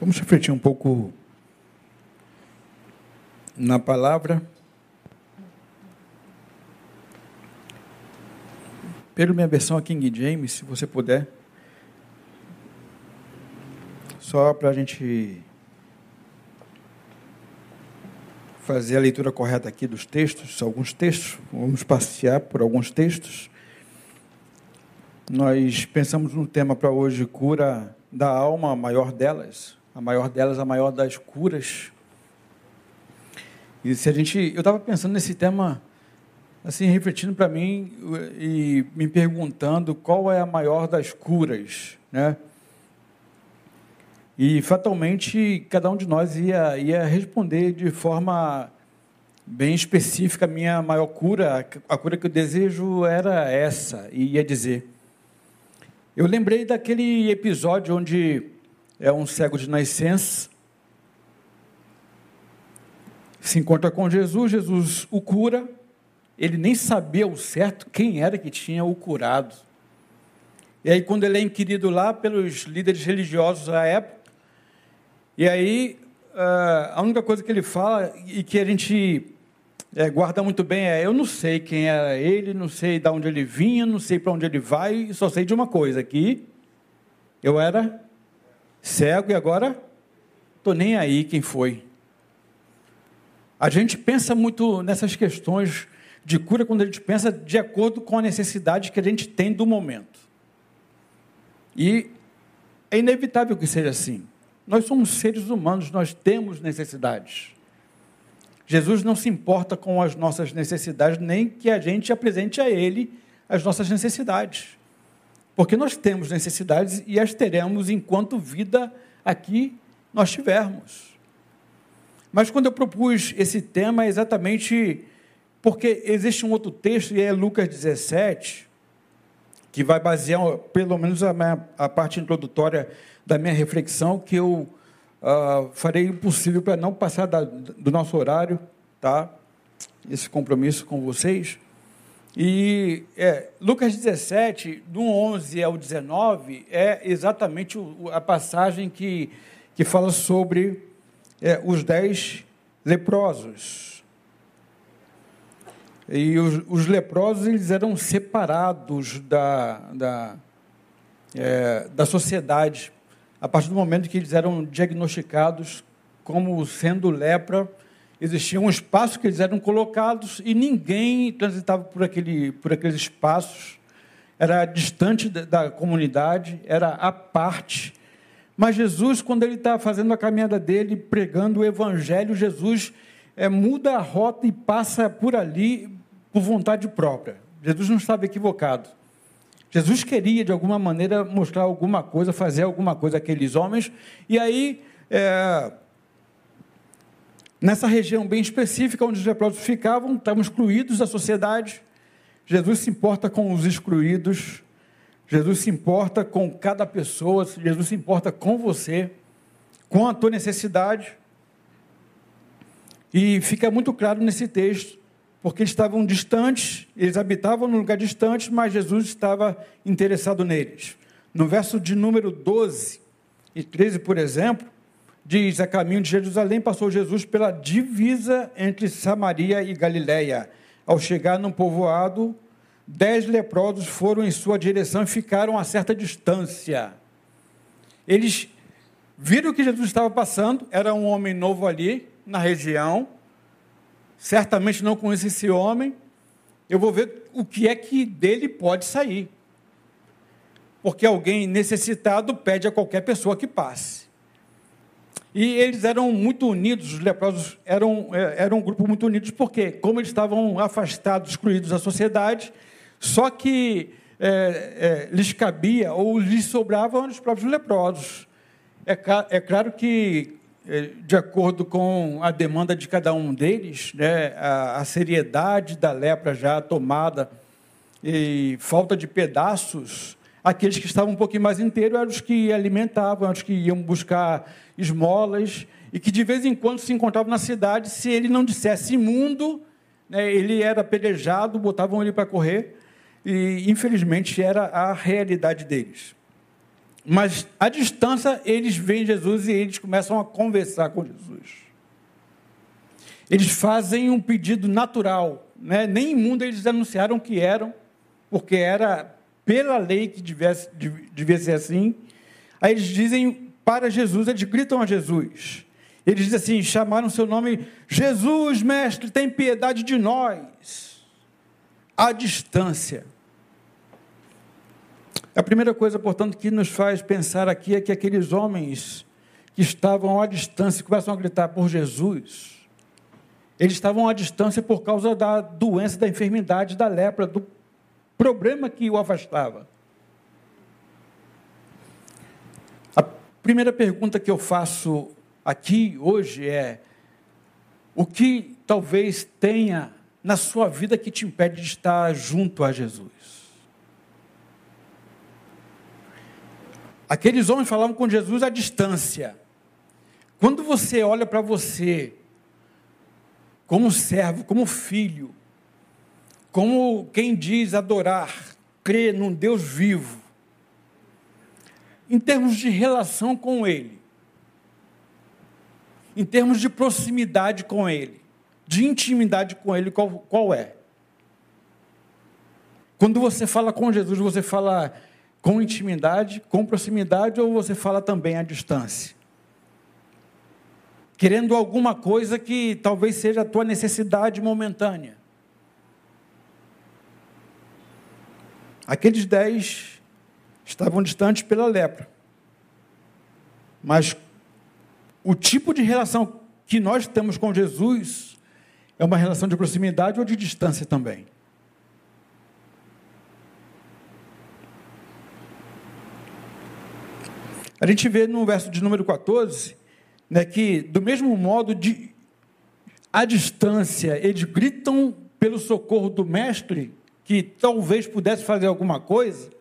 Vamos refletir um pouco na palavra. Pelo minha versão a King James, se você puder. Só para a gente fazer a leitura correta aqui dos textos, alguns textos, vamos passear por alguns textos. Nós pensamos no tema para hoje, cura da alma, a maior delas, a maior delas, a maior das curas. E se a gente, eu estava pensando nesse tema, assim, refletindo para mim e me perguntando qual é a maior das curas, né? E fatalmente cada um de nós ia, ia responder de forma bem específica a minha maior cura, a cura que eu desejo era essa, e ia dizer. Eu lembrei daquele episódio onde é um cego de nascença, se encontra com Jesus, Jesus o cura, ele nem sabia o certo quem era que tinha o curado. E aí, quando ele é inquirido lá pelos líderes religiosos da época, e aí ah, a única coisa que ele fala e que a gente é, guarda muito bem é: eu não sei quem era ele, não sei de onde ele vinha, não sei para onde ele vai, só sei de uma coisa: que eu era cego e agora estou nem aí quem foi. A gente pensa muito nessas questões de cura quando a gente pensa de acordo com a necessidade que a gente tem do momento. E é inevitável que seja assim. Nós somos seres humanos, nós temos necessidades. Jesus não se importa com as nossas necessidades, nem que a gente apresente a Ele as nossas necessidades. Porque nós temos necessidades e as teremos enquanto vida aqui nós tivermos. Mas quando eu propus esse tema, é exatamente porque existe um outro texto, e é Lucas 17, que vai basear, pelo menos, a, minha, a parte introdutória da minha reflexão, que eu uh, farei o possível para não passar da, do nosso horário, tá? Esse compromisso com vocês. E é, Lucas 17, do 11 ao 19, é exatamente o, a passagem que, que fala sobre é, os dez leprosos. E os, os, leprosos eles eram separados da, da, é, da sociedade a partir do momento que eles eram diagnosticados como sendo lepra. Existia um espaço que eles eram colocados e ninguém transitava por, aquele, por aqueles espaços. Era distante da, da comunidade, era à parte mas Jesus, quando ele está fazendo a caminhada dele, pregando o Evangelho, Jesus é, muda a rota e passa por ali por vontade própria. Jesus não estava equivocado. Jesus queria, de alguma maneira, mostrar alguma coisa, fazer alguma coisa àqueles homens, e aí, é, nessa região bem específica onde os leprosos ficavam, estavam excluídos da sociedade. Jesus se importa com os excluídos, Jesus se importa com cada pessoa, Jesus se importa com você, com a tua necessidade. E fica muito claro nesse texto, porque eles estavam distantes, eles habitavam num lugar distante, mas Jesus estava interessado neles. No verso de número 12 e 13, por exemplo, diz: A caminho de Jerusalém passou Jesus pela divisa entre Samaria e Galiléia. Ao chegar num povoado, dez leprosos foram em sua direção e ficaram a certa distância. Eles viram que Jesus estava passando, era um homem novo ali na região, certamente não conheço esse homem, eu vou ver o que é que dele pode sair. Porque alguém necessitado pede a qualquer pessoa que passe. E eles eram muito unidos, os leprosos eram, é, eram um grupo muito unidos, porque, como eles estavam afastados, excluídos da sociedade, só que é, é, lhes cabia ou lhes sobravam os próprios leprosos. É, é claro que, é, de acordo com a demanda de cada um deles, né, a, a seriedade da lepra já tomada e falta de pedaços, aqueles que estavam um pouquinho mais inteiros eram os que alimentavam, eram os que iam buscar esmolas e que de vez em quando se encontravam na cidade. Se ele não dissesse imundo, né, ele era apedrejado, botavam ele para correr e infelizmente era a realidade deles. Mas à distância eles veem Jesus e eles começam a conversar com Jesus. Eles fazem um pedido natural, né? nem imundo eles anunciaram que eram, porque era pela lei que devia, devia ser assim. Aí eles dizem para Jesus, eles gritam a Jesus. Eles dizem assim: chamaram seu nome, Jesus, mestre, tem piedade de nós. À distância. A primeira coisa, portanto, que nos faz pensar aqui é que aqueles homens que estavam à distância começam a gritar por Jesus, eles estavam à distância por causa da doença, da enfermidade, da lepra, do problema que o afastava. A primeira pergunta que eu faço aqui hoje é: o que talvez tenha na sua vida que te impede de estar junto a Jesus? Aqueles homens falavam com Jesus à distância. Quando você olha para você, como servo, como filho, como quem diz adorar, crer num Deus vivo, em termos de relação com Ele, em termos de proximidade com Ele, de intimidade com Ele, qual, qual é? Quando você fala com Jesus, você fala com intimidade, com proximidade, ou você fala também à distância? Querendo alguma coisa que talvez seja a tua necessidade momentânea. Aqueles dez estavam distantes pela lepra. Mas o tipo de relação que nós temos com Jesus é uma relação de proximidade ou de distância também. A gente vê no verso de número 14, né, que do mesmo modo de à distância eles gritam pelo socorro do mestre que talvez pudesse fazer alguma coisa,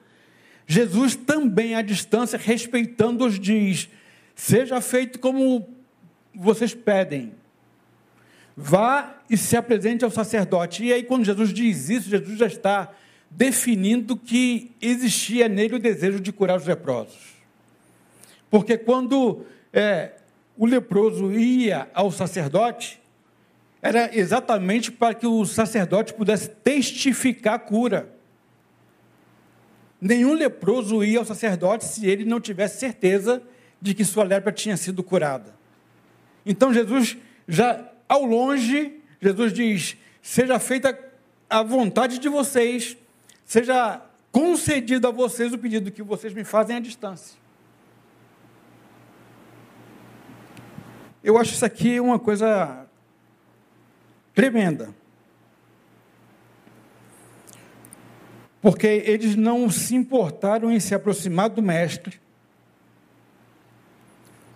Jesus também à distância respeitando-os diz: seja feito como vocês pedem. Vá e se apresente ao sacerdote. E aí, quando Jesus diz isso, Jesus já está definindo que existia nele o desejo de curar os leprosos. Porque quando é, o leproso ia ao sacerdote, era exatamente para que o sacerdote pudesse testificar a cura. Nenhum leproso ia ao sacerdote se ele não tivesse certeza de que sua lepra tinha sido curada. Então Jesus, já ao longe, Jesus diz: seja feita a vontade de vocês, seja concedido a vocês o pedido que vocês me fazem à distância. Eu acho isso aqui uma coisa tremenda. Porque eles não se importaram em se aproximar do mestre,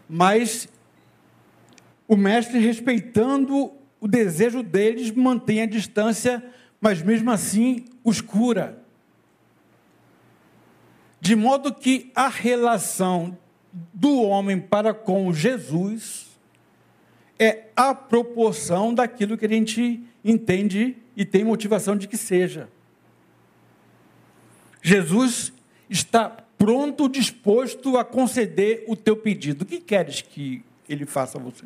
mas o mestre, respeitando o desejo deles, mantém a distância, mas mesmo assim os cura. De modo que a relação do homem para com Jesus é a proporção daquilo que a gente entende e tem motivação de que seja. Jesus está pronto, disposto a conceder o teu pedido. O que queres que ele faça a você?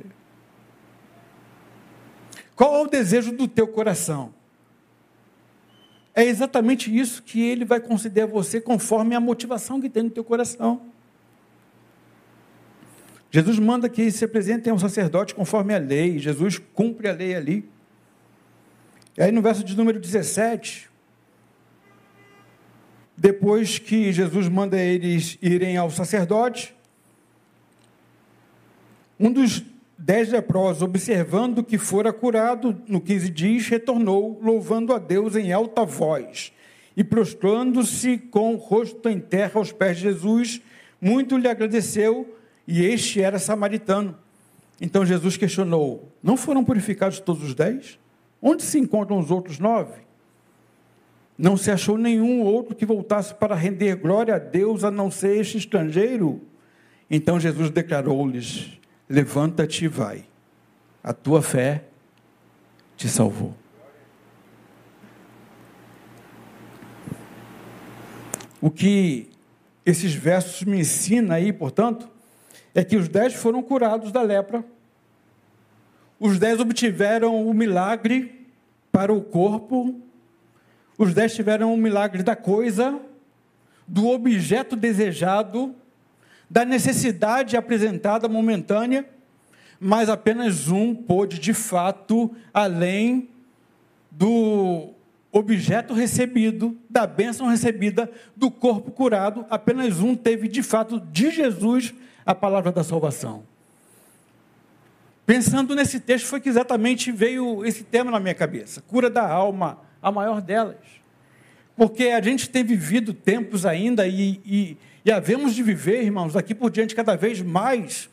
Qual é o desejo do teu coração? É exatamente isso que ele vai conceder a você conforme a motivação que tem no teu coração. Jesus manda que se apresentem ao sacerdote conforme a lei. Jesus cumpre a lei ali. E aí no verso de número 17, depois que Jesus manda eles irem ao sacerdote, um dos dez leprosos, observando que fora curado, no 15 dias, retornou, louvando a Deus em alta voz, e prostrando-se com o rosto em terra aos pés de Jesus, muito lhe agradeceu, e este era samaritano. Então Jesus questionou: Não foram purificados todos os dez? Onde se encontram os outros nove? Não se achou nenhum outro que voltasse para render glória a Deus a não ser este estrangeiro? Então Jesus declarou-lhes: Levanta-te e vai, a tua fé te salvou. O que esses versos me ensinam aí, portanto, é que os dez foram curados da lepra, os dez obtiveram o milagre para o corpo, os dez tiveram o milagre da coisa, do objeto desejado, da necessidade apresentada momentânea, mas apenas um pôde, de fato, além do objeto recebido, da bênção recebida, do corpo curado, apenas um teve, de fato, de Jesus, a palavra da salvação. Pensando nesse texto, foi que exatamente veio esse tema na minha cabeça: cura da alma, a maior delas. Porque a gente tem vivido tempos ainda e, e, e havemos de viver, irmãos, daqui por diante cada vez mais,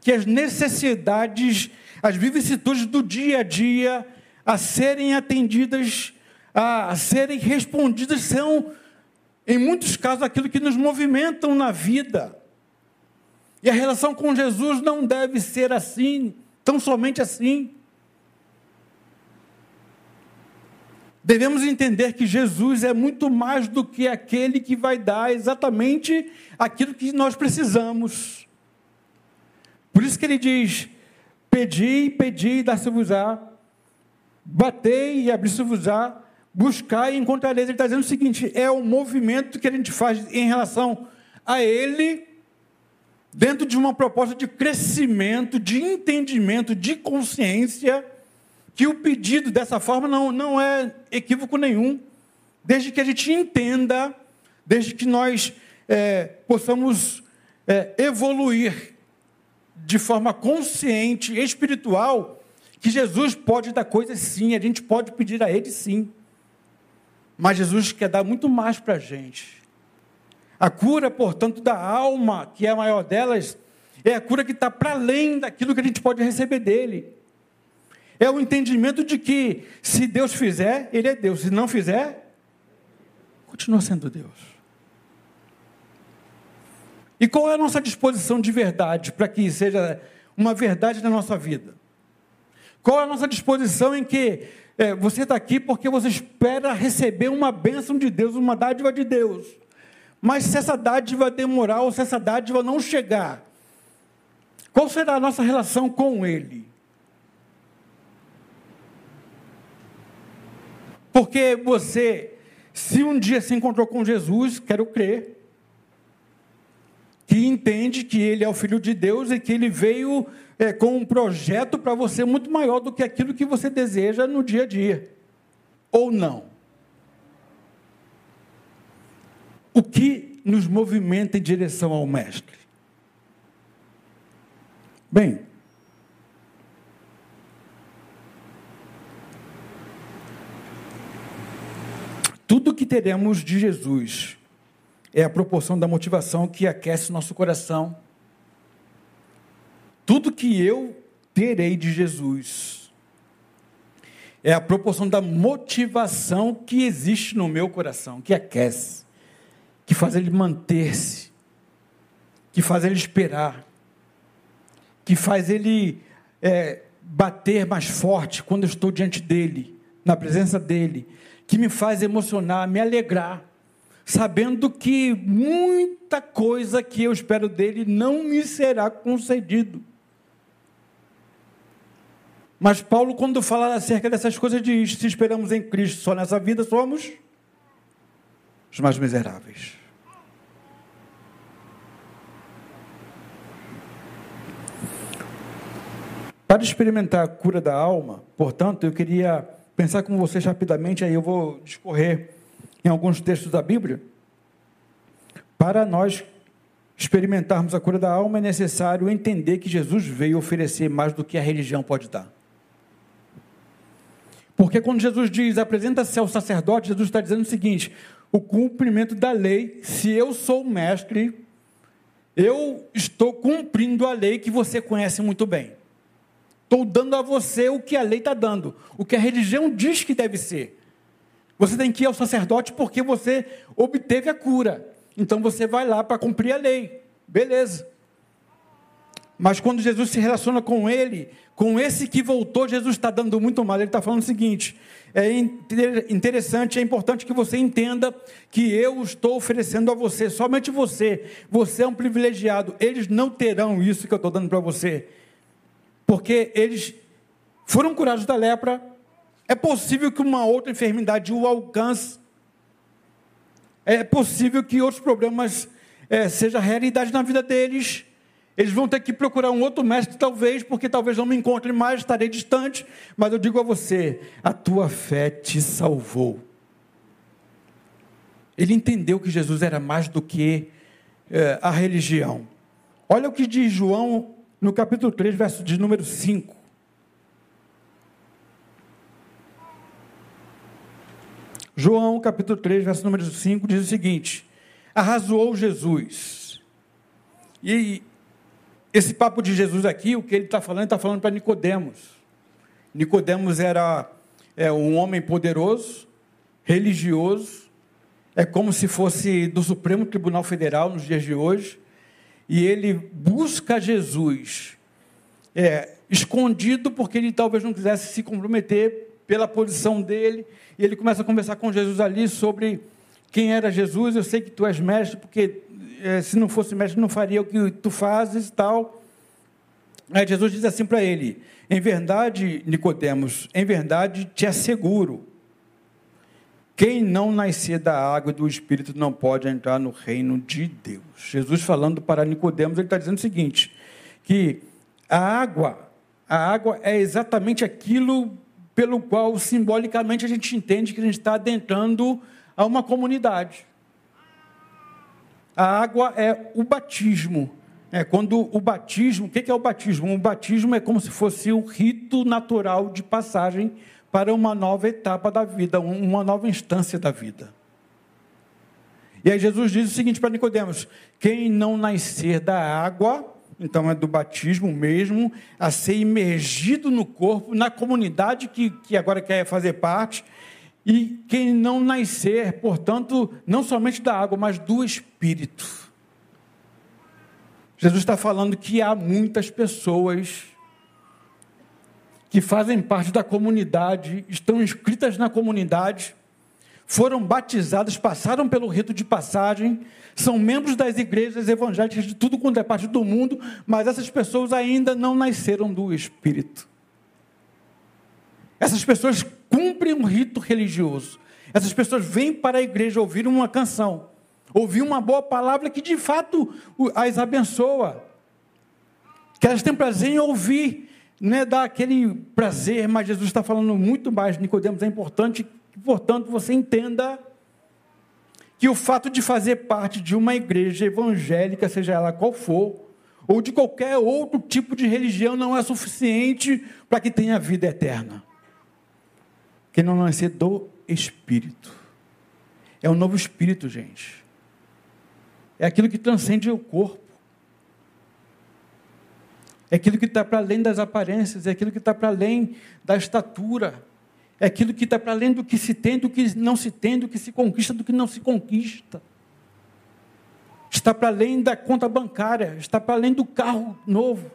que as necessidades, as vicissitudes do dia a dia, a serem atendidas, a, a serem respondidas, são, em muitos casos, aquilo que nos movimentam na vida. E a relação com Jesus não deve ser assim, tão somente assim. Devemos entender que Jesus é muito mais do que aquele que vai dar exatamente aquilo que nós precisamos. Por isso que ele diz: Pedi, pedi dar-se-vos-á, batei e abri-se-vos-á, buscai e encontrareis. Ele está dizendo o seguinte: é o movimento que a gente faz em relação a Ele, dentro de uma proposta de crescimento, de entendimento, de consciência que o pedido dessa forma não, não é equívoco nenhum, desde que a gente entenda, desde que nós é, possamos é, evoluir de forma consciente, espiritual, que Jesus pode dar coisas sim, a gente pode pedir a Ele sim, mas Jesus quer dar muito mais para a gente. A cura, portanto, da alma, que é a maior delas, é a cura que está para além daquilo que a gente pode receber dele. É o entendimento de que se Deus fizer, Ele é Deus. Se não fizer, continua sendo Deus. E qual é a nossa disposição de verdade para que seja uma verdade na nossa vida? Qual é a nossa disposição em que é, você está aqui porque você espera receber uma bênção de Deus, uma dádiva de Deus. Mas se essa dádiva demorar ou se essa dádiva não chegar, qual será a nossa relação com Ele? Porque você, se um dia se encontrou com Jesus, quero crer, que entende que ele é o Filho de Deus e que ele veio é, com um projeto para você muito maior do que aquilo que você deseja no dia a dia. Ou não? O que nos movimenta em direção ao Mestre? Bem, Tudo que teremos de Jesus é a proporção da motivação que aquece nosso coração. Tudo que eu terei de Jesus é a proporção da motivação que existe no meu coração, que aquece, que faz ele manter-se, que faz ele esperar, que faz ele é, bater mais forte quando eu estou diante dele, na presença dele, que me faz emocionar, me alegrar, sabendo que muita coisa que eu espero dele não me será concedido. Mas Paulo, quando fala acerca dessas coisas, diz: se esperamos em Cristo só nessa vida, somos os mais miseráveis. Para experimentar a cura da alma, portanto, eu queria pensar com vocês rapidamente, aí eu vou discorrer em alguns textos da Bíblia. Para nós experimentarmos a cura da alma, é necessário entender que Jesus veio oferecer mais do que a religião pode dar. Porque quando Jesus diz, apresenta-se ao sacerdote, Jesus está dizendo o seguinte: o cumprimento da lei, se eu sou mestre, eu estou cumprindo a lei que você conhece muito bem. Estou dando a você o que a lei está dando, o que a religião diz que deve ser. Você tem que ir ao sacerdote porque você obteve a cura. Então você vai lá para cumprir a lei. Beleza. Mas quando Jesus se relaciona com ele, com esse que voltou, Jesus está dando muito mal. Ele está falando o seguinte: é interessante, é importante que você entenda que eu estou oferecendo a você, somente você. Você é um privilegiado. Eles não terão isso que eu estou dando para você, porque eles foram curados da lepra. É possível que uma outra enfermidade o alcance. É possível que outros problemas é, sejam realidade na vida deles. Eles vão ter que procurar um outro mestre, talvez, porque talvez não me encontrem mais, estarei distante. Mas eu digo a você: a tua fé te salvou. Ele entendeu que Jesus era mais do que é, a religião. Olha o que diz João no capítulo 3, verso de número 5. João, capítulo 3, verso número 5, diz o seguinte: Arrasou Jesus. E esse papo de Jesus aqui, o que ele está falando, está falando para Nicodemos. Nicodemos era é, um homem poderoso, religioso, é como se fosse do Supremo Tribunal Federal nos dias de hoje, e ele busca Jesus é, escondido porque ele talvez não quisesse se comprometer pela posição dele, e ele começa a conversar com Jesus ali sobre quem era Jesus. Eu sei que tu és mestre, porque é, se não fosse mestre, não faria o que tu fazes e tal. Aí Jesus diz assim para ele: Em verdade, Nicodemos, em verdade te asseguro, quem não nascer da água e do Espírito não pode entrar no reino de Deus. Jesus falando para Nicodemos, ele está dizendo o seguinte: que a água, a água é exatamente aquilo pelo qual simbolicamente a gente entende que a gente está adentrando a uma comunidade. A água é o batismo. É quando o batismo, o que é o batismo? O batismo é como se fosse um rito natural de passagem para uma nova etapa da vida, uma nova instância da vida. E aí Jesus diz o seguinte para Nicodemos: quem não nascer da água, então é do batismo mesmo, a ser imergido no corpo, na comunidade que, que agora quer fazer parte, e quem não nascer, portanto, não somente da água, mas do Espírito. Jesus está falando que há muitas pessoas que fazem parte da comunidade, estão inscritas na comunidade, foram batizadas, passaram pelo rito de passagem, são membros das igrejas evangélicas de tudo quanto é parte do mundo, mas essas pessoas ainda não nasceram do Espírito. Essas pessoas cumprem um rito religioso. Essas pessoas vêm para a igreja ouvir uma canção, ouvir uma boa palavra que de fato as abençoa. Que elas têm prazer em ouvir, não é dar aquele prazer, mas Jesus está falando muito mais. Nicodemos é importante portanto, você entenda que o fato de fazer parte de uma igreja evangélica, seja ela qual for, ou de qualquer outro tipo de religião, não é suficiente para que tenha vida eterna. Quem não nascer do Espírito. É um novo espírito, gente. É aquilo que transcende o corpo. É aquilo que está para além das aparências, é aquilo que está para além da estatura, é aquilo que está para além do que se tem, do que não se tem, do que se conquista, do que não se conquista. Está para além da conta bancária, está para além do carro novo,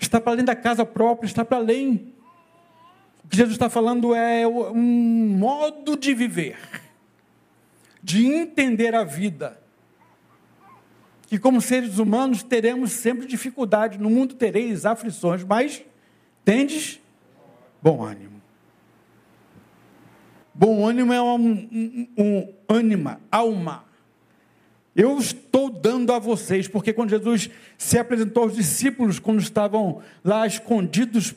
está para além da casa própria, está para além o que Jesus está falando é um modo de viver, de entender a vida. Que como seres humanos teremos sempre dificuldade, no mundo tereis aflições, mas tendes bom ânimo. Bom ânimo é um, um, um ânima, alma. Eu estou dando a vocês, porque quando Jesus se apresentou aos discípulos, quando estavam lá escondidos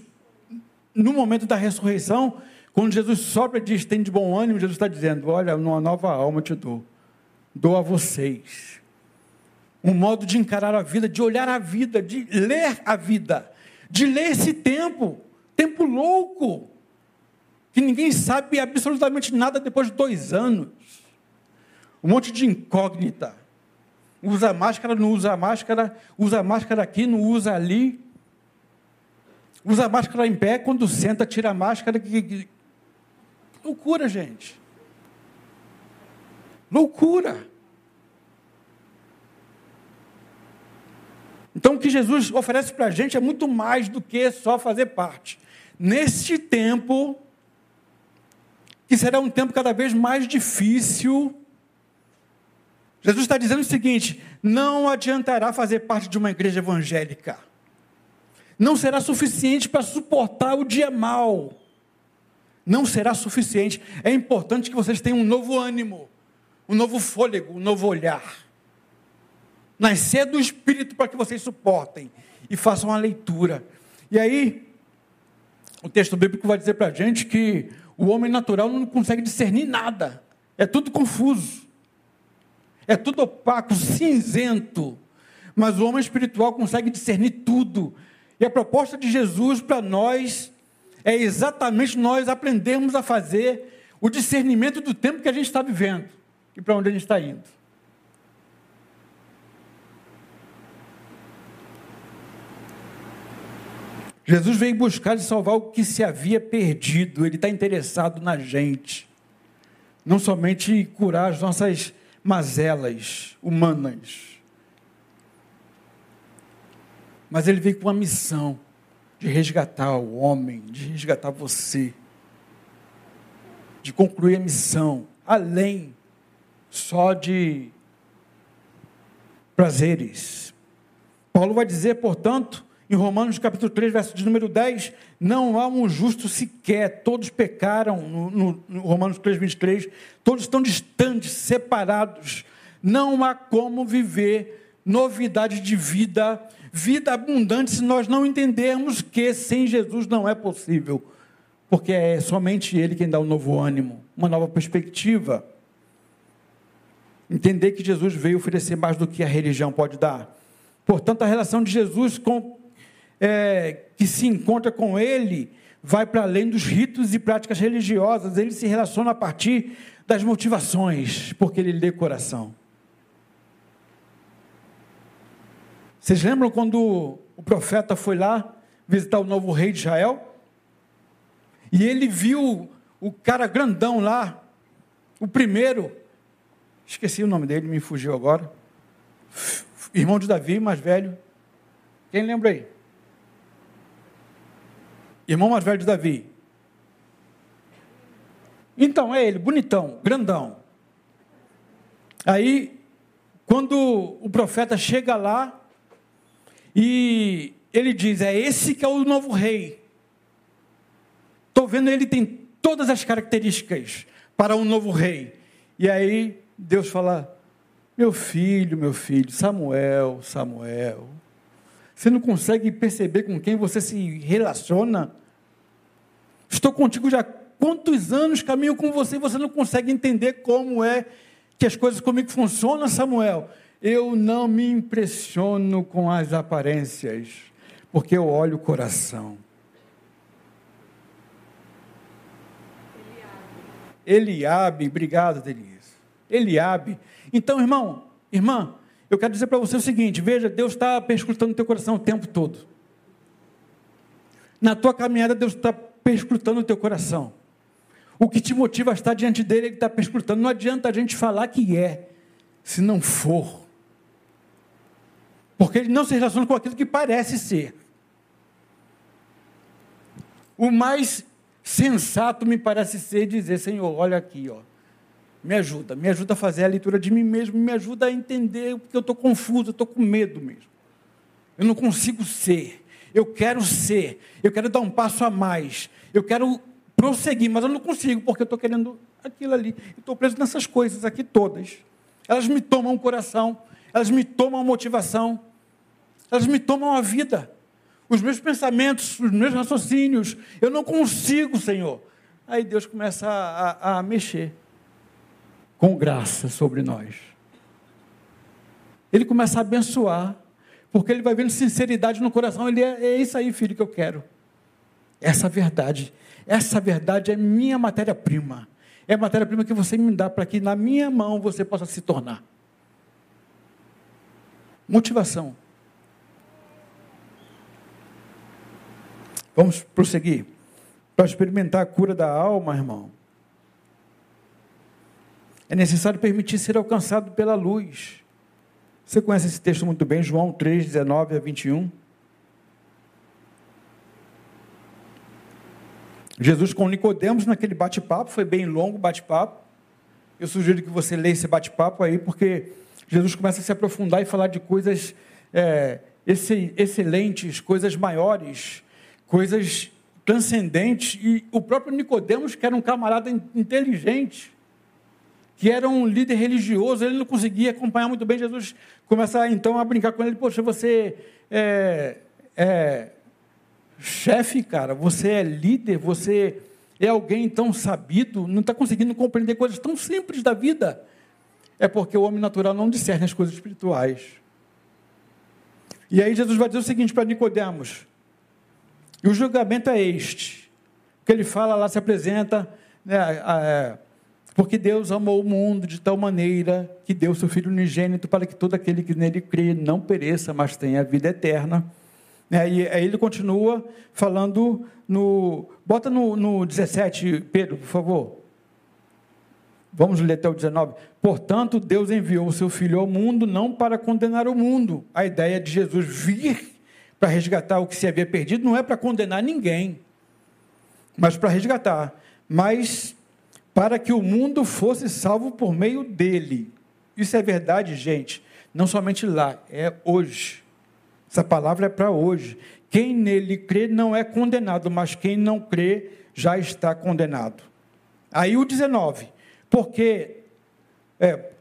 no momento da ressurreição, quando Jesus sopra e diz, tem de bom ânimo, Jesus está dizendo, olha, uma nova alma te dou, dou a vocês. Um modo de encarar a vida, de olhar a vida, de ler a vida, de ler esse tempo, tempo louco, que ninguém sabe absolutamente nada depois de dois anos. Um monte de incógnita. Usa máscara, não usa máscara, usa máscara aqui, não usa ali usa máscara em pé, quando senta, tira a máscara. Que, que... Loucura, gente. Loucura. Então, o que Jesus oferece para a gente é muito mais do que só fazer parte. Neste tempo, que será um tempo cada vez mais difícil, Jesus está dizendo o seguinte: não adiantará fazer parte de uma igreja evangélica. Não será suficiente para suportar o dia mal. Não será suficiente. É importante que vocês tenham um novo ânimo, um novo fôlego, um novo olhar. Nascer do Espírito para que vocês suportem e façam a leitura. E aí, o texto bíblico vai dizer para a gente que o homem natural não consegue discernir nada. É tudo confuso. É tudo opaco, cinzento. Mas o homem espiritual consegue discernir tudo. E a proposta de Jesus para nós é exatamente nós aprendermos a fazer o discernimento do tempo que a gente está vivendo e para onde a gente está indo. Jesus veio buscar e salvar o que se havia perdido, ele está interessado na gente, não somente curar as nossas mazelas humanas. Mas ele veio com uma missão de resgatar o homem, de resgatar você, de concluir a missão, além só de prazeres. Paulo vai dizer, portanto, em Romanos capítulo 3, verso de número 10, não há um justo sequer, todos pecaram, no, no, no Romanos 3, 23, todos estão distantes, separados, não há como viver novidade de vida, vida abundante, se nós não entendermos que sem Jesus não é possível, porque é somente Ele quem dá um novo ânimo, uma nova perspectiva. Entender que Jesus veio oferecer mais do que a religião pode dar. Portanto, a relação de Jesus com é, que se encontra com ele vai para além dos ritos e práticas religiosas, ele se relaciona a partir das motivações, porque ele lê coração. Vocês lembram quando o profeta foi lá visitar o novo rei de Israel? E ele viu o cara grandão lá, o primeiro, esqueci o nome dele, me fugiu agora. Irmão de Davi, mais velho. Quem lembra aí? Irmão mais velho de Davi. Então, é ele, bonitão, grandão. Aí, quando o profeta chega lá, e ele diz: É esse que é o novo rei. Estou vendo ele tem todas as características para um novo rei. E aí Deus fala: Meu filho, meu filho, Samuel, Samuel, você não consegue perceber com quem você se relaciona? Estou contigo já quantos anos caminho com você e você não consegue entender como é que as coisas comigo funcionam, Samuel? Eu não me impressiono com as aparências, porque eu olho o coração. Eliabe, obrigado, Denise. Eliabe. Então, irmão, irmã, eu quero dizer para você o seguinte: veja, Deus está perscrutando o teu coração o tempo todo. Na tua caminhada, Deus está perscrutando o teu coração. O que te motiva a estar diante dele, ele está perscrutando. Não adianta a gente falar que é, se não for. Porque ele não se relaciona com aquilo que parece ser. O mais sensato me parece ser dizer, Senhor, olha aqui, ó me ajuda, me ajuda a fazer a leitura de mim mesmo, me ajuda a entender, porque eu estou confuso, eu estou com medo mesmo. Eu não consigo ser, eu quero ser, eu quero dar um passo a mais, eu quero prosseguir, mas eu não consigo, porque eu estou querendo aquilo ali. Estou preso nessas coisas aqui todas. Elas me tomam o coração, elas me tomam a motivação, elas me tomam a vida, os meus pensamentos, os meus raciocínios. Eu não consigo, Senhor. Aí Deus começa a, a, a mexer com graça sobre nós. Ele começa a abençoar, porque ele vai vendo sinceridade no coração. Ele é, é isso aí, filho, que eu quero. Essa verdade, essa verdade é minha matéria-prima. É a matéria-prima que você me dá para que na minha mão você possa se tornar. Motivação. Vamos prosseguir. Para experimentar a cura da alma, irmão, é necessário permitir ser alcançado pela luz. Você conhece esse texto muito bem, João 3, 19 a 21. Jesus com Nicodemos naquele bate-papo, foi bem longo o bate-papo. Eu sugiro que você leia esse bate-papo aí, porque Jesus começa a se aprofundar e falar de coisas é, excelentes, coisas maiores, coisas transcendentes. E o próprio Nicodemos, que era um camarada inteligente, que era um líder religioso, ele não conseguia acompanhar muito bem. Jesus começa então a brincar com ele: Poxa, você é, é chefe, cara, você é líder, você é alguém tão sabido, não está conseguindo compreender coisas tão simples da vida. É porque o homem natural não discerne as coisas espirituais. E aí Jesus vai dizer o seguinte para Nicodemos: e o julgamento é este. Que ele fala lá se apresenta, né, porque Deus amou o mundo de tal maneira que deu seu Filho unigênito para que todo aquele que nele crê não pereça, mas tenha a vida eterna. É, e aí ele continua falando no. Bota no, no 17, Pedro, por favor. Vamos ler até o 19. Portanto, Deus enviou o seu Filho ao mundo não para condenar o mundo. A ideia de Jesus vir para resgatar o que se havia perdido não é para condenar ninguém, mas para resgatar. Mas para que o mundo fosse salvo por meio dele. Isso é verdade, gente, não somente lá, é hoje. Essa palavra é para hoje. Quem nele crê não é condenado, mas quem não crê já está condenado. Aí o 19, porque, é,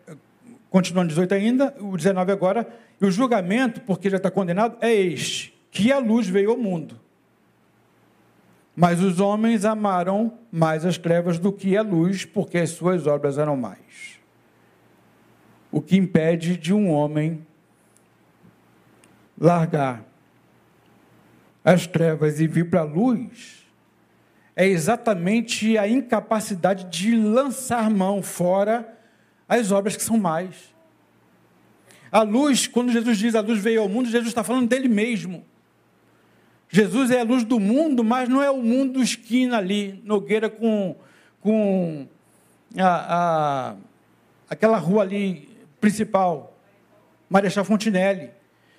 continuando 18 ainda, o 19 agora, e o julgamento, porque já está condenado, é este: que a luz veio ao mundo mas os homens amaram mais as trevas do que a luz, porque as suas obras eram mais. O que impede de um homem largar as trevas e vir para a luz é exatamente a incapacidade de lançar mão fora as obras que são mais. A luz, quando Jesus diz a luz veio ao mundo, Jesus está falando dele mesmo. Jesus é a luz do mundo, mas não é o mundo esquina ali, Nogueira com, com a, a, aquela rua ali principal, Marechal Fontinelli.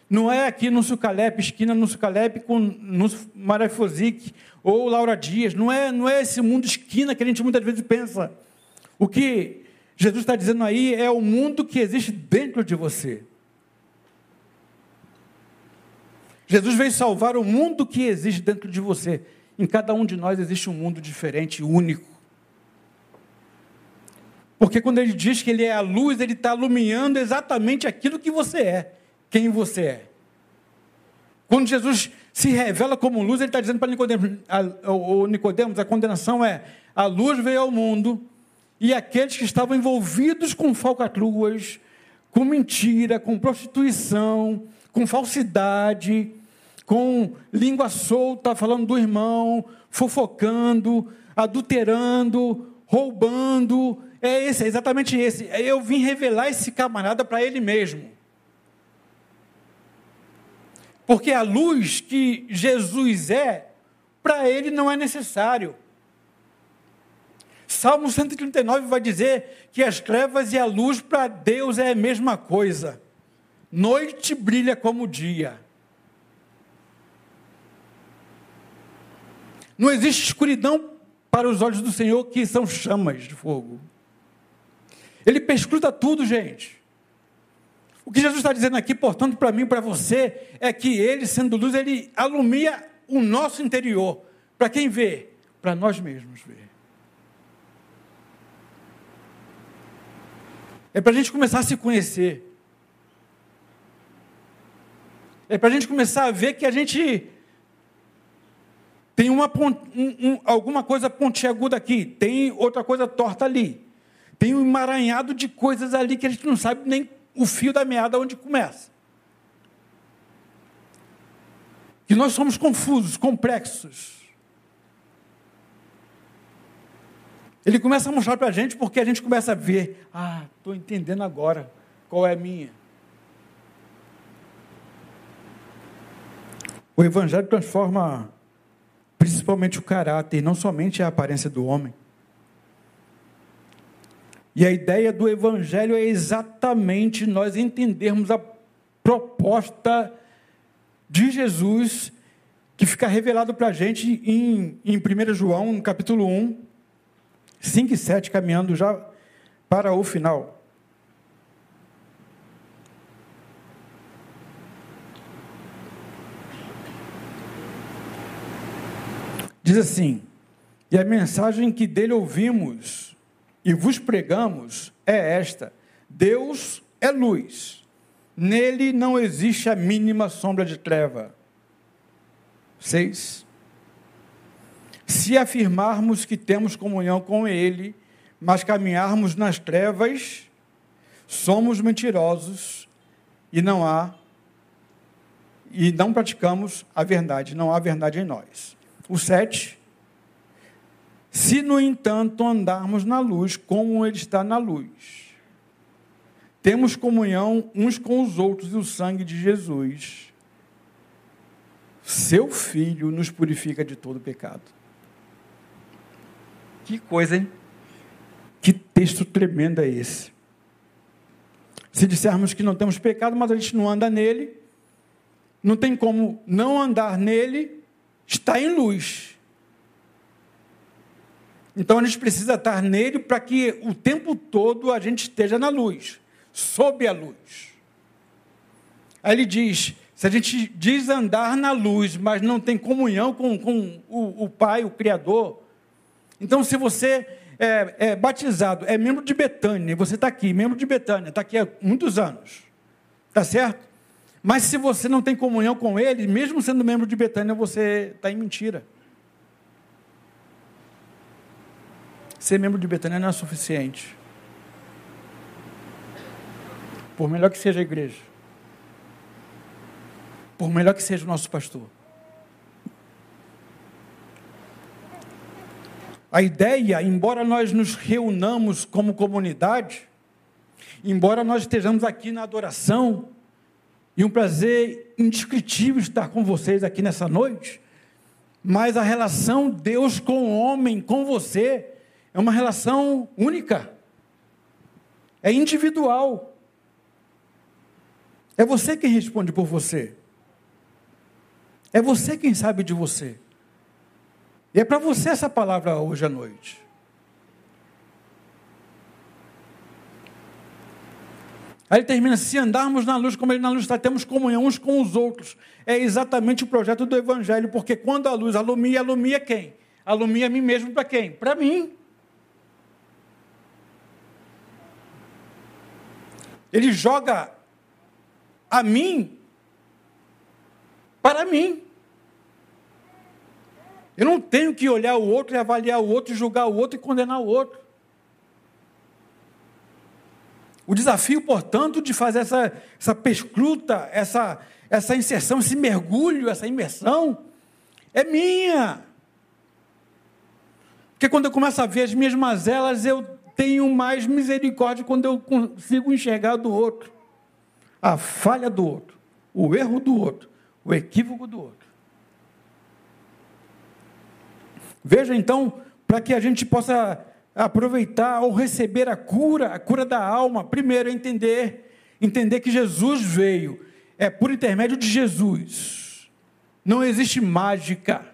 Não é aqui no Sucalep, esquina no Sucalep com no Marafozic ou Laura Dias. Não é, não é esse mundo esquina que a gente muitas vezes pensa. O que Jesus está dizendo aí é o mundo que existe dentro de você. Jesus veio salvar o mundo que existe dentro de você. Em cada um de nós existe um mundo diferente, único. Porque quando ele diz que ele é a luz, ele está iluminando exatamente aquilo que você é, quem você é. Quando Jesus se revela como luz, ele está dizendo para Nicodemos, Nicodemos, a condenação é: a luz veio ao mundo e aqueles que estavam envolvidos com falcatruas, com mentira, com prostituição, com falsidade, com língua solta, falando do irmão, fofocando, adulterando, roubando. É esse, é exatamente esse. Eu vim revelar esse camarada para ele mesmo. Porque a luz que Jesus é, para ele não é necessário. Salmo 139 vai dizer que as trevas e a luz para Deus é a mesma coisa. Noite brilha como dia. Não existe escuridão para os olhos do Senhor que são chamas de fogo. Ele perscruta tudo, gente. O que Jesus está dizendo aqui, portanto, para mim e para você, é que Ele, sendo luz, Ele alumia o nosso interior. Para quem vê? Para nós mesmos ver. É para a gente começar a se conhecer. É para a gente começar a ver que a gente tem uma, um, um, alguma coisa pontiaguda aqui, tem outra coisa torta ali. Tem um emaranhado de coisas ali que a gente não sabe nem o fio da meada onde começa. Que nós somos confusos, complexos. Ele começa a mostrar para a gente porque a gente começa a ver. Ah, estou entendendo agora qual é a minha. O Evangelho transforma principalmente o caráter, não somente a aparência do homem. E a ideia do Evangelho é exatamente nós entendermos a proposta de Jesus que fica revelado para a gente em, em 1 João, no capítulo 1, 5 e 7, caminhando já para o final. Diz assim: E a mensagem que dele ouvimos e vos pregamos é esta: Deus é luz, nele não existe a mínima sombra de treva. 6. Se afirmarmos que temos comunhão com Ele, mas caminharmos nas trevas, somos mentirosos e não há e não praticamos a verdade, não há verdade em nós. O 7. Se, no entanto, andarmos na luz, como Ele está na luz, temos comunhão uns com os outros e o sangue de Jesus, seu Filho, nos purifica de todo pecado. Que coisa, hein? Que texto tremendo é esse? Se dissermos que não temos pecado, mas a gente não anda nele, não tem como não andar nele, está em luz. Então a gente precisa estar nele para que o tempo todo a gente esteja na luz, sob a luz. Aí ele diz: se a gente diz andar na luz, mas não tem comunhão com, com o, o Pai, o Criador, então, se você é, é batizado, é membro de Betânia, você está aqui, membro de Betânia, está aqui há muitos anos, está certo? Mas se você não tem comunhão com ele, mesmo sendo membro de Betânia, você está em mentira. Ser membro de Betânia não é suficiente. Por melhor que seja a igreja, por melhor que seja o nosso pastor, A ideia, embora nós nos reunamos como comunidade, embora nós estejamos aqui na adoração, e um prazer indescritível estar com vocês aqui nessa noite, mas a relação Deus com o homem, com você, é uma relação única, é individual. É você quem responde por você. É você quem sabe de você. E é para você essa palavra hoje à noite. Aí ele termina: se andarmos na luz como ele na luz está, temos comunhão uns com os outros. É exatamente o projeto do Evangelho, porque quando a luz alumia, alumia quem? Alumia a mim mesmo para quem? Para mim. Ele joga a mim para mim. Eu não tenho que olhar o outro e avaliar o outro, julgar o outro e condenar o outro. O desafio, portanto, de fazer essa, essa pescruta, essa, essa inserção, esse mergulho, essa imersão, é minha. Porque quando eu começo a ver as minhas mazelas, eu tenho mais misericórdia quando eu consigo enxergar do outro. A falha do outro, o erro do outro, o equívoco do outro. Veja então, para que a gente possa aproveitar ou receber a cura, a cura da alma, primeiro entender, entender que Jesus veio, é por intermédio de Jesus. Não existe mágica.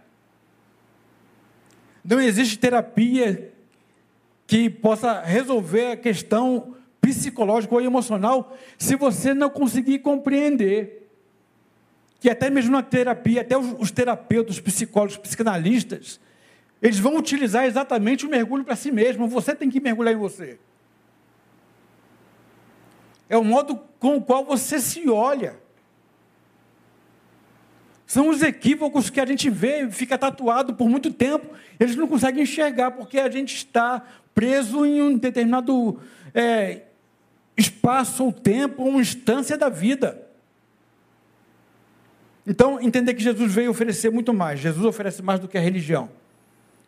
Não existe terapia que possa resolver a questão psicológica ou emocional se você não conseguir compreender que até mesmo na terapia, até os terapeutas, psicólogos, psicanalistas, eles vão utilizar exatamente o mergulho para si mesmo. Você tem que mergulhar em você. É o modo com o qual você se olha. São os equívocos que a gente vê, fica tatuado por muito tempo, eles não conseguem enxergar, porque a gente está preso em um determinado é, espaço ou tempo, ou instância da vida. Então, entender que Jesus veio oferecer muito mais. Jesus oferece mais do que a religião.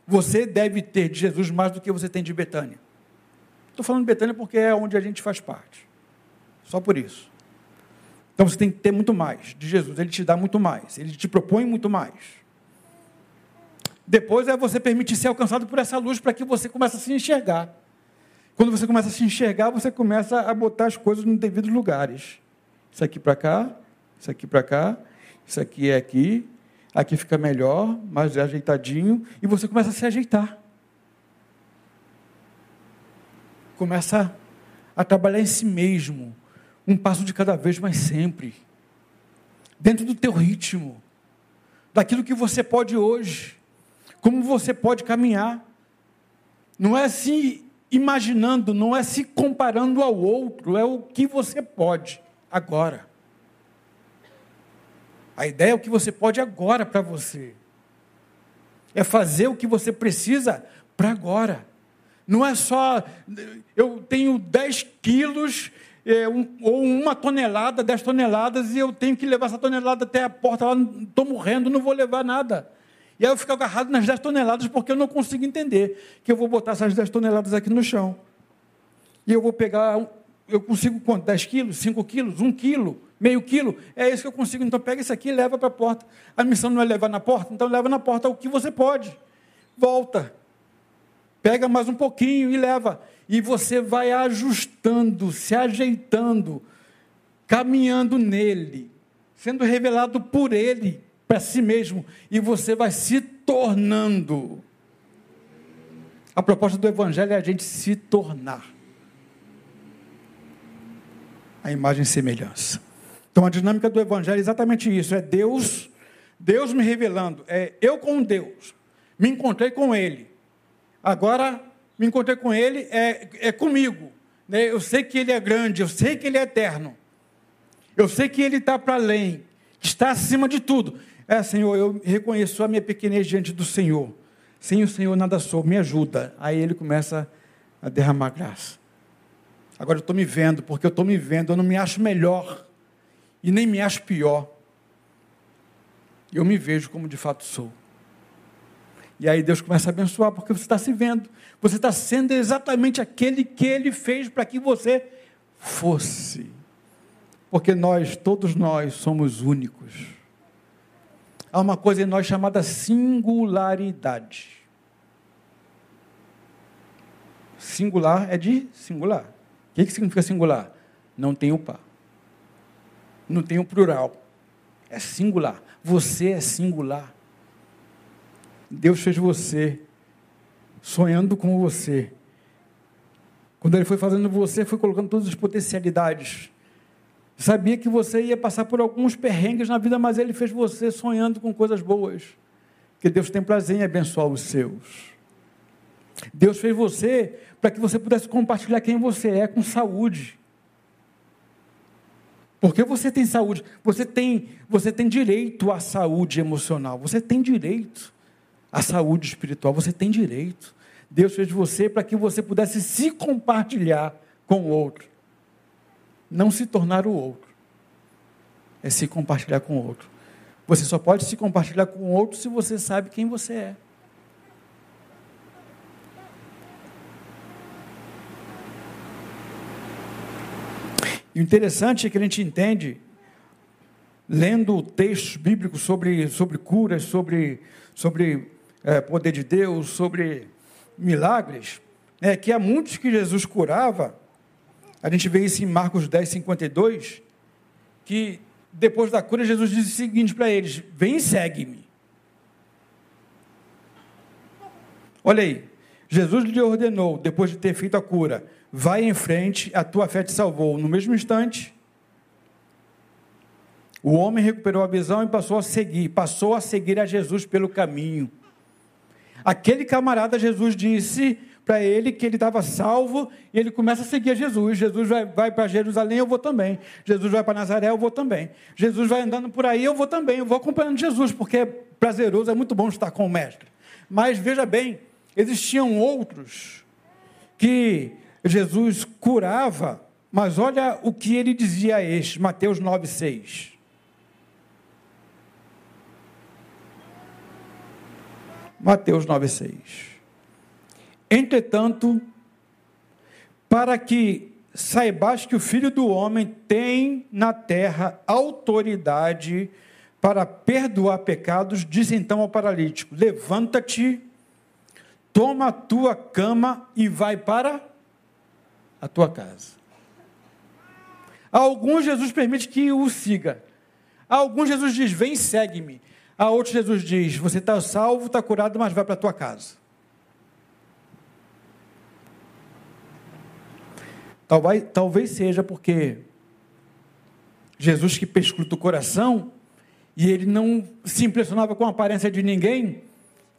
Você deve ter de Jesus mais do que você tem de Betânia. Estou falando de Betânia porque é onde a gente faz parte. Só por isso. Então você tem que ter muito mais de Jesus. Ele te dá muito mais. Ele te propõe muito mais. Depois é você permitir ser alcançado por essa luz para que você comece a se enxergar. Quando você começa a se enxergar, você começa a botar as coisas nos devidos lugares. Isso aqui para cá, isso aqui para cá, isso aqui é aqui, aqui fica melhor, mais ajeitadinho, e você começa a se ajeitar. Começa a trabalhar em si mesmo, um passo de cada vez, mas sempre. Dentro do teu ritmo, daquilo que você pode hoje, como você pode caminhar. Não é se imaginando, não é se comparando ao outro, é o que você pode agora. A ideia é o que você pode agora para você. É fazer o que você precisa para agora. Não é só, eu tenho 10 quilos é, um, ou uma tonelada, 10 toneladas, e eu tenho que levar essa tonelada até a porta lá, estou morrendo, não vou levar nada. E aí eu fico agarrado nas 10 toneladas porque eu não consigo entender que eu vou botar essas 10 toneladas aqui no chão. E eu vou pegar, eu consigo quanto? 10 quilos, 5 quilos, 1 quilo, meio quilo? É isso que eu consigo. Então pega isso aqui e leva para a porta. A missão não é levar na porta, então leva na porta o que você pode. Volta. Pega mais um pouquinho e leva. E você vai ajustando, se ajeitando, caminhando nele, sendo revelado por ele para si mesmo, e você vai se tornando. A proposta do Evangelho é a gente se tornar a imagem e semelhança. Então a dinâmica do Evangelho é exatamente isso: é Deus, Deus me revelando, é eu com Deus, me encontrei com Ele, agora me encontrei com Ele, é, é comigo. Né? Eu sei que Ele é grande, eu sei que Ele é eterno, eu sei que Ele está para além, que está acima de tudo. É, Senhor, eu reconheço a minha pequenez diante do Senhor. Sem o Senhor nada sou, me ajuda. Aí ele começa a derramar graça. Agora eu estou me vendo, porque eu estou me vendo, eu não me acho melhor e nem me acho pior. Eu me vejo como de fato sou. E aí Deus começa a abençoar, porque você está se vendo. Você está sendo exatamente aquele que Ele fez para que você fosse. Porque nós, todos nós, somos únicos há uma coisa em nós chamada singularidade. Singular é de singular. O que, que significa singular? Não tem o par. Não tem o plural. É singular. Você é singular. Deus fez você, sonhando com você. Quando Ele foi fazendo você, foi colocando todas as potencialidades Sabia que você ia passar por alguns perrengues na vida, mas Ele fez você sonhando com coisas boas. Que Deus tem prazer em abençoar os seus. Deus fez você para que você pudesse compartilhar quem você é com saúde. Porque você tem saúde, você tem, você tem direito à saúde emocional, você tem direito à saúde espiritual, você tem direito. Deus fez você para que você pudesse se compartilhar com o outro não se tornar o outro, é se compartilhar com o outro. Você só pode se compartilhar com o outro se você sabe quem você é. E o interessante é que a gente entende, lendo textos bíblicos sobre, sobre curas, sobre, sobre é, poder de Deus, sobre milagres, é, que há muitos que Jesus curava a gente vê isso em Marcos 10, 52, que depois da cura, Jesus diz o seguinte para eles: Vem e segue-me. Olha aí, Jesus lhe ordenou, depois de ter feito a cura, vai em frente, a tua fé te salvou. No mesmo instante, o homem recuperou a visão e passou a seguir, passou a seguir a Jesus pelo caminho. Aquele camarada, Jesus disse: para ele que ele estava salvo e ele começa a seguir a Jesus. Jesus vai, vai para Jerusalém, eu vou também. Jesus vai para Nazaré, eu vou também. Jesus vai andando por aí, eu vou também. Eu vou acompanhando Jesus, porque é prazeroso, é muito bom estar com o Mestre. Mas veja bem, existiam outros que Jesus curava, mas olha o que ele dizia a estes, Mateus 9,6. Mateus 9,6. Entretanto, para que saibas que o Filho do Homem tem na terra autoridade para perdoar pecados, diz então ao paralítico: Levanta-te, toma a tua cama e vai para a tua casa. A alguns Jesus permite que o siga. A alguns Jesus diz: Vem, segue-me. A outros Jesus diz: Você está salvo, está curado, mas vai para a tua casa. Talvez, talvez seja porque Jesus que perscruta o coração e ele não se impressionava com a aparência de ninguém,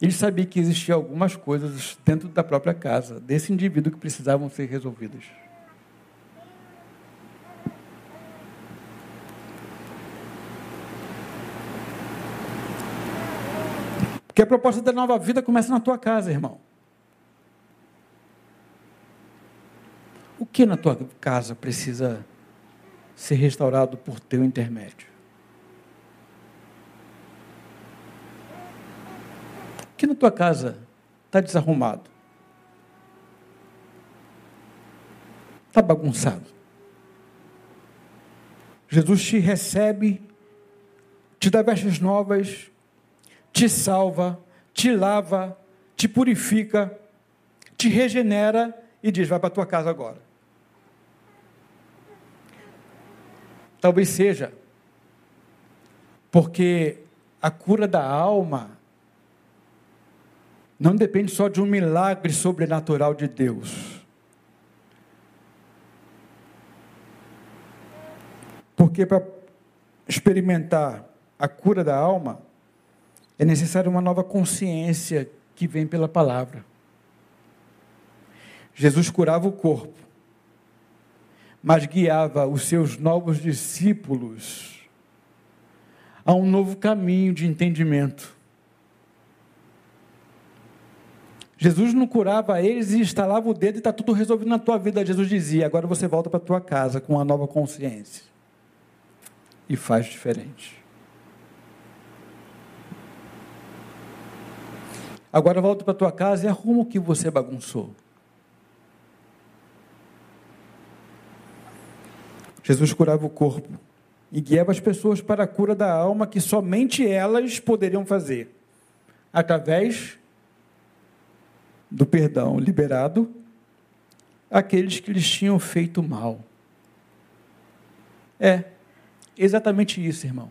ele sabia que existiam algumas coisas dentro da própria casa desse indivíduo que precisavam ser resolvidas. Porque a proposta da nova vida começa na tua casa, irmão. O que na tua casa precisa ser restaurado por teu intermédio? Que na tua casa está desarrumado? Está bagunçado? Jesus te recebe, te dá vestes novas, te salva, te lava, te purifica, te regenera e diz: vai para a tua casa agora. Talvez seja porque a cura da alma não depende só de um milagre sobrenatural de Deus. Porque para experimentar a cura da alma, é necessária uma nova consciência que vem pela palavra. Jesus curava o corpo, mas guiava os seus novos discípulos a um novo caminho de entendimento. Jesus não curava eles e instalava o dedo e está tudo resolvido na tua vida. Jesus dizia: agora você volta para a tua casa com uma nova consciência. E faz diferente. Agora volta para tua casa e arruma o que você bagunçou. Jesus curava o corpo e guiava as pessoas para a cura da alma que somente elas poderiam fazer, através do perdão liberado àqueles que lhes tinham feito mal. É exatamente isso, irmão.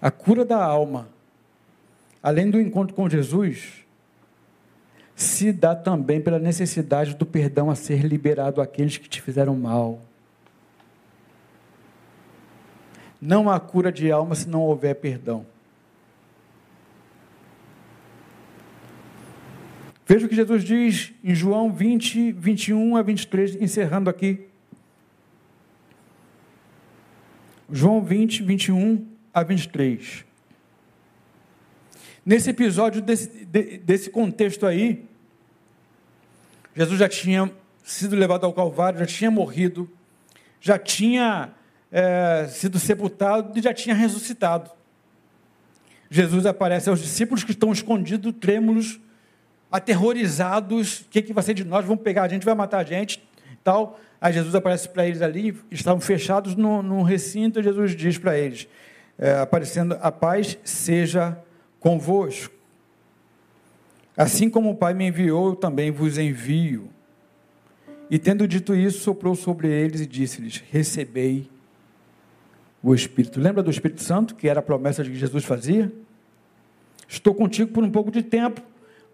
A cura da alma além do encontro com Jesus, se dá também pela necessidade do perdão a ser liberado àqueles que te fizeram mal. Não há cura de alma se não houver perdão. Veja o que Jesus diz em João 20, 21 a 23, encerrando aqui. João 20, 21 a 23. Nesse episódio, desse, desse contexto aí, Jesus já tinha sido levado ao Calvário, já tinha morrido, já tinha é, sido sepultado e já tinha ressuscitado. Jesus aparece aos discípulos que estão escondidos, trêmulos, aterrorizados. O que, que vai ser de nós? Vão pegar a gente, vai matar a gente, tal. Aí Jesus aparece para eles ali, estavam fechados num, recinto, e Jesus diz para eles, é, aparecendo, a paz seja convosco. Assim como o Pai me enviou, eu também vos envio. E tendo dito isso, soprou sobre eles e disse-lhes: Recebei o Espírito. Lembra do Espírito Santo, que era a promessa que Jesus fazia? Estou contigo por um pouco de tempo,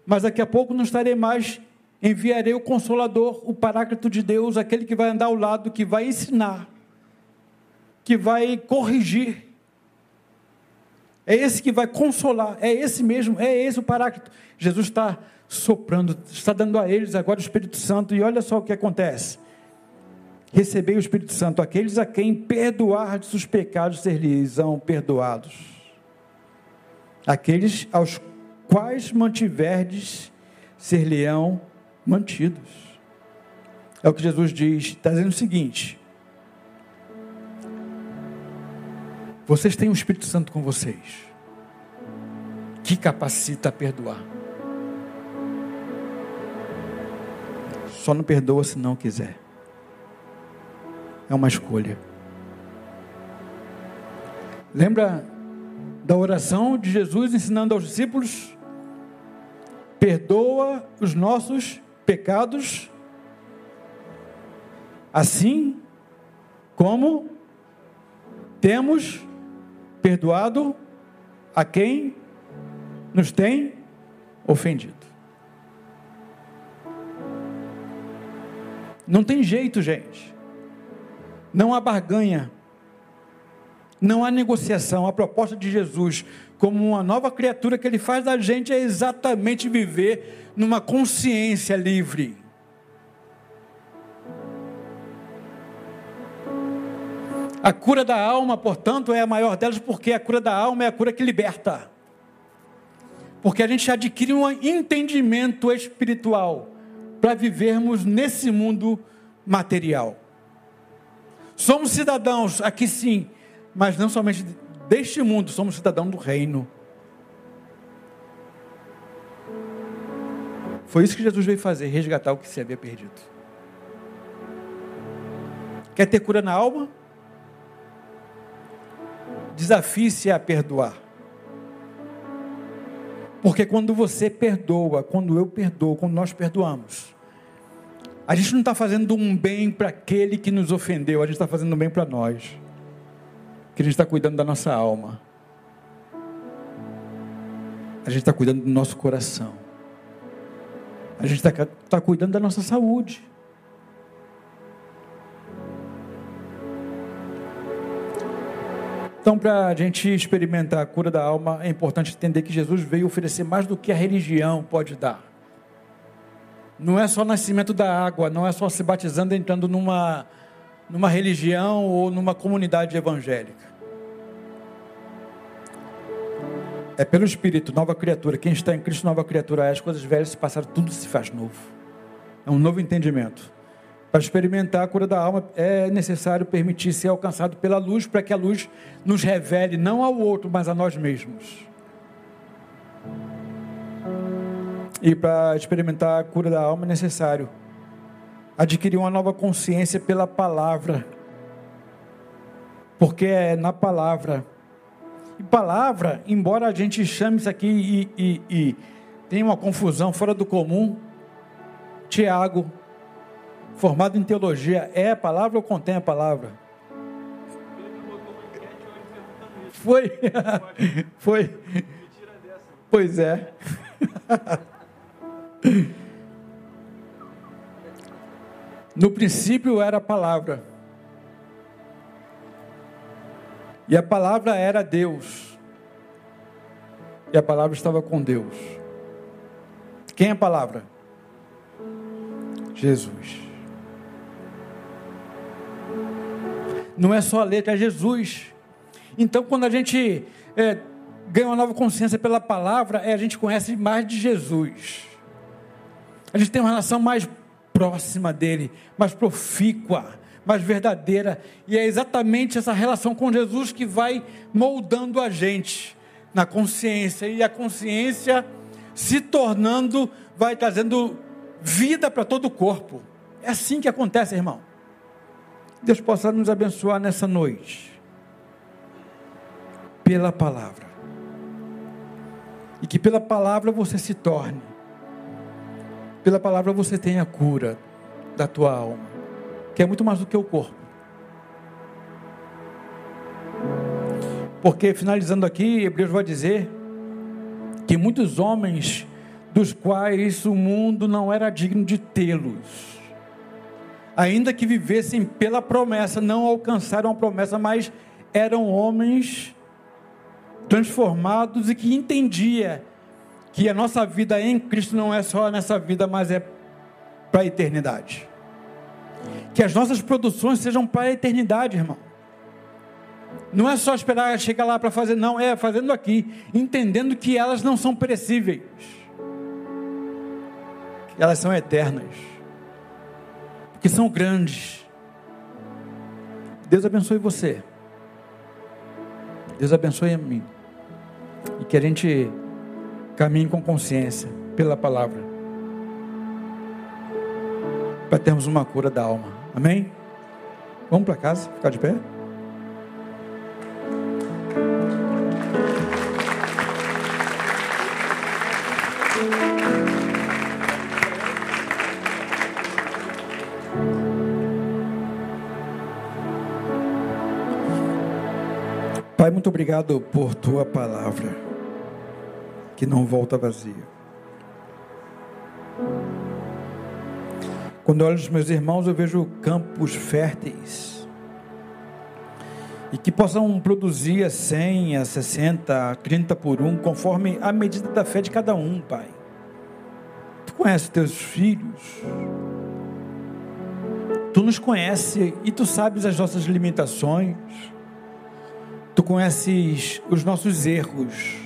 mas daqui a pouco não estarei mais. Enviarei o Consolador, o Paráclito de Deus, aquele que vai andar ao lado, que vai ensinar, que vai corrigir, é esse que vai consolar, é esse mesmo, é esse o paráclito. Jesus está soprando, está dando a eles agora o Espírito Santo, e olha só o que acontece. Recebei o Espírito Santo, aqueles a quem perdoardes os pecados ser-lhes-ão perdoados. Aqueles aos quais mantiverdes ser-lhe-ão mantidos. É o que Jesus diz, está dizendo o seguinte: Vocês têm o Espírito Santo com vocês, que capacita a perdoar. Só não perdoa se não quiser. É uma escolha. Lembra da oração de Jesus ensinando aos discípulos? Perdoa os nossos pecados, assim como temos perdoado a quem nos tem ofendido. Não tem jeito, gente. Não há barganha. Não há negociação. A proposta de Jesus, como uma nova criatura que ele faz da gente, é exatamente viver numa consciência livre. A cura da alma, portanto, é a maior delas, porque a cura da alma é a cura que liberta. Porque a gente adquire um entendimento espiritual para vivermos nesse mundo material. Somos cidadãos aqui sim, mas não somente deste mundo, somos cidadãos do reino. Foi isso que Jesus veio fazer, resgatar o que se havia perdido. Quer ter cura na alma? Desafie-se a perdoar. Porque quando você perdoa, quando eu perdoo, quando nós perdoamos, a gente não está fazendo um bem para aquele que nos ofendeu, a gente está fazendo um bem para nós. Que a gente está cuidando da nossa alma. A gente está cuidando do nosso coração. A gente está tá cuidando da nossa saúde. Então, para a gente experimentar a cura da alma, é importante entender que Jesus veio oferecer mais do que a religião pode dar. Não é só o nascimento da água, não é só se batizando entrando numa, numa religião ou numa comunidade evangélica. É pelo Espírito, nova criatura. Quem está em Cristo, nova criatura. As coisas velhas se passaram, tudo se faz novo. É um novo entendimento. Para experimentar a cura da alma, é necessário permitir ser alcançado pela luz, para que a luz nos revele não ao outro, mas a nós mesmos. E para experimentar a cura da alma é necessário adquirir uma nova consciência pela palavra. Porque é na palavra. Palavra, embora a gente chame isso aqui e, e, e tenha uma confusão fora do comum, Tiago formado em teologia, é a palavra ou contém a palavra? Foi. Foi. Pois é. No princípio era a palavra. E a palavra era Deus. E a palavra estava com Deus. Quem é a palavra? Jesus. não é só a letra, é Jesus. Então, quando a gente é, ganha uma nova consciência pela palavra, é, a gente conhece mais de Jesus. A gente tem uma relação mais próxima dele, mais profícua, mais verdadeira. E é exatamente essa relação com Jesus que vai moldando a gente na consciência. E a consciência se tornando, vai trazendo vida para todo o corpo. É assim que acontece, irmão. Deus possa nos abençoar nessa noite, pela palavra, e que pela palavra você se torne, pela palavra você tenha cura da tua alma, que é muito mais do que o corpo. Porque, finalizando aqui, Hebreus vai dizer que muitos homens, dos quais o mundo não era digno de tê-los, ainda que vivessem pela promessa, não alcançaram a promessa, mas eram homens transformados e que entendia que a nossa vida em Cristo não é só nessa vida, mas é para a eternidade. Que as nossas produções sejam para a eternidade, irmão. Não é só esperar chegar lá para fazer, não, é fazendo aqui, entendendo que elas não são perecíveis, elas são eternas que são grandes. Deus abençoe você. Deus abençoe a mim. E que a gente caminhe com consciência pela palavra. Para termos uma cura da alma. Amém? Vamos para casa, ficar de pé? muito obrigado por tua palavra, que não volta vazia. Quando olho os meus irmãos, eu vejo campos férteis e que possam produzir a 100, a 60, a 30 por um, conforme a medida da fé de cada um, Pai. Tu conheces teus filhos, tu nos conheces e tu sabes as nossas limitações, tu conheces os nossos erros,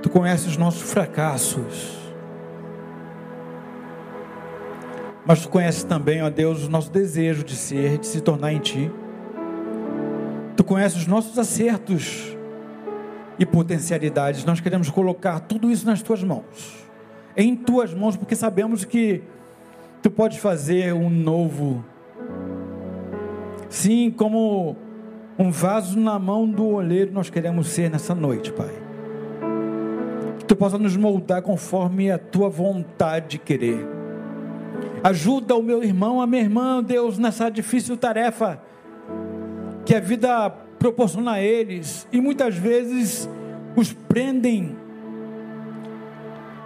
tu conheces os nossos fracassos. Mas tu conheces também, ó Deus, o nosso desejo de ser, de se tornar em Ti. Tu conheces os nossos acertos e potencialidades. Nós queremos colocar tudo isso nas tuas mãos. Em tuas mãos, porque sabemos que tu podes fazer um novo. Sim, como um vaso na mão do olheiro nós queremos ser nessa noite, Pai. Que tu possa nos moldar conforme a tua vontade de querer. Ajuda o meu irmão, a minha irmã, Deus, nessa difícil tarefa que a vida proporciona a eles e muitas vezes os prendem,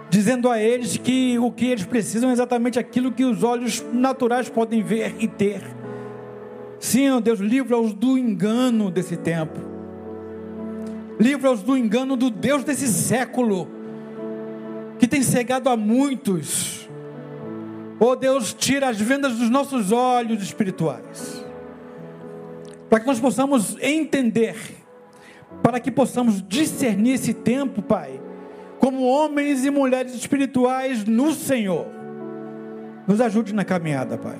dizendo a eles que o que eles precisam é exatamente aquilo que os olhos naturais podem ver e ter. Sim, ó Deus, livra-os do engano desse tempo, livra-os do engano do Deus desse século, que tem cegado a muitos. Ó Deus, tira as vendas dos nossos olhos espirituais para que nós possamos entender, para que possamos discernir esse tempo, Pai, como homens e mulheres espirituais no Senhor. Nos ajude na caminhada, Pai.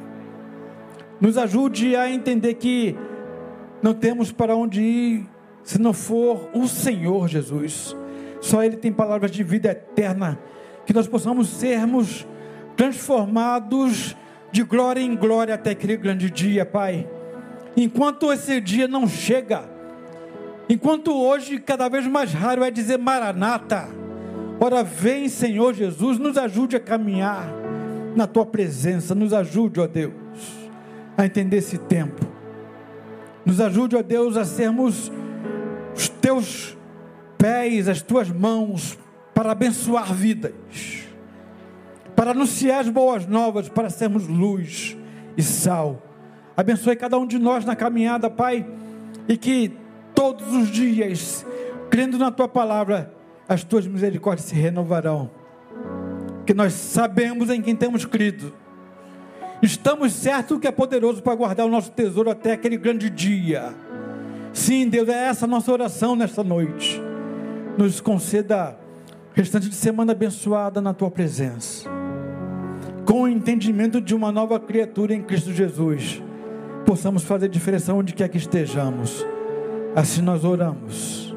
Nos ajude a entender que não temos para onde ir se não for o Senhor Jesus. Só Ele tem palavras de vida eterna. Que nós possamos sermos transformados de glória em glória até aquele grande dia, Pai. Enquanto esse dia não chega, enquanto hoje cada vez mais raro é dizer Maranata, ora vem Senhor Jesus, nos ajude a caminhar na tua presença, nos ajude, ó Deus, a entender esse tempo, nos ajude, ó Deus, a sermos os teus pés, as tuas mãos para abençoar vidas, para anunciar as boas novas, para sermos luz e sal Abençoe cada um de nós na caminhada, Pai, e que todos os dias, crendo na tua palavra, as tuas misericórdias se renovarão. Que nós sabemos em quem temos crido. Estamos certos que é poderoso para guardar o nosso tesouro até aquele grande dia. Sim, Deus, é essa a nossa oração nesta noite. Nos conceda restante de semana abençoada na tua presença. Com o entendimento de uma nova criatura em Cristo Jesus possamos fazer diferença onde quer que estejamos. Assim nós oramos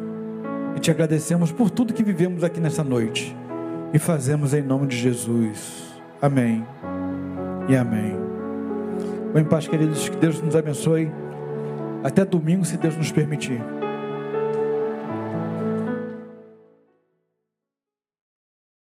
e te agradecemos por tudo que vivemos aqui nessa noite e fazemos em nome de Jesus. Amém e amém. Vou em paz, queridos, que Deus nos abençoe. Até domingo, se Deus nos permitir.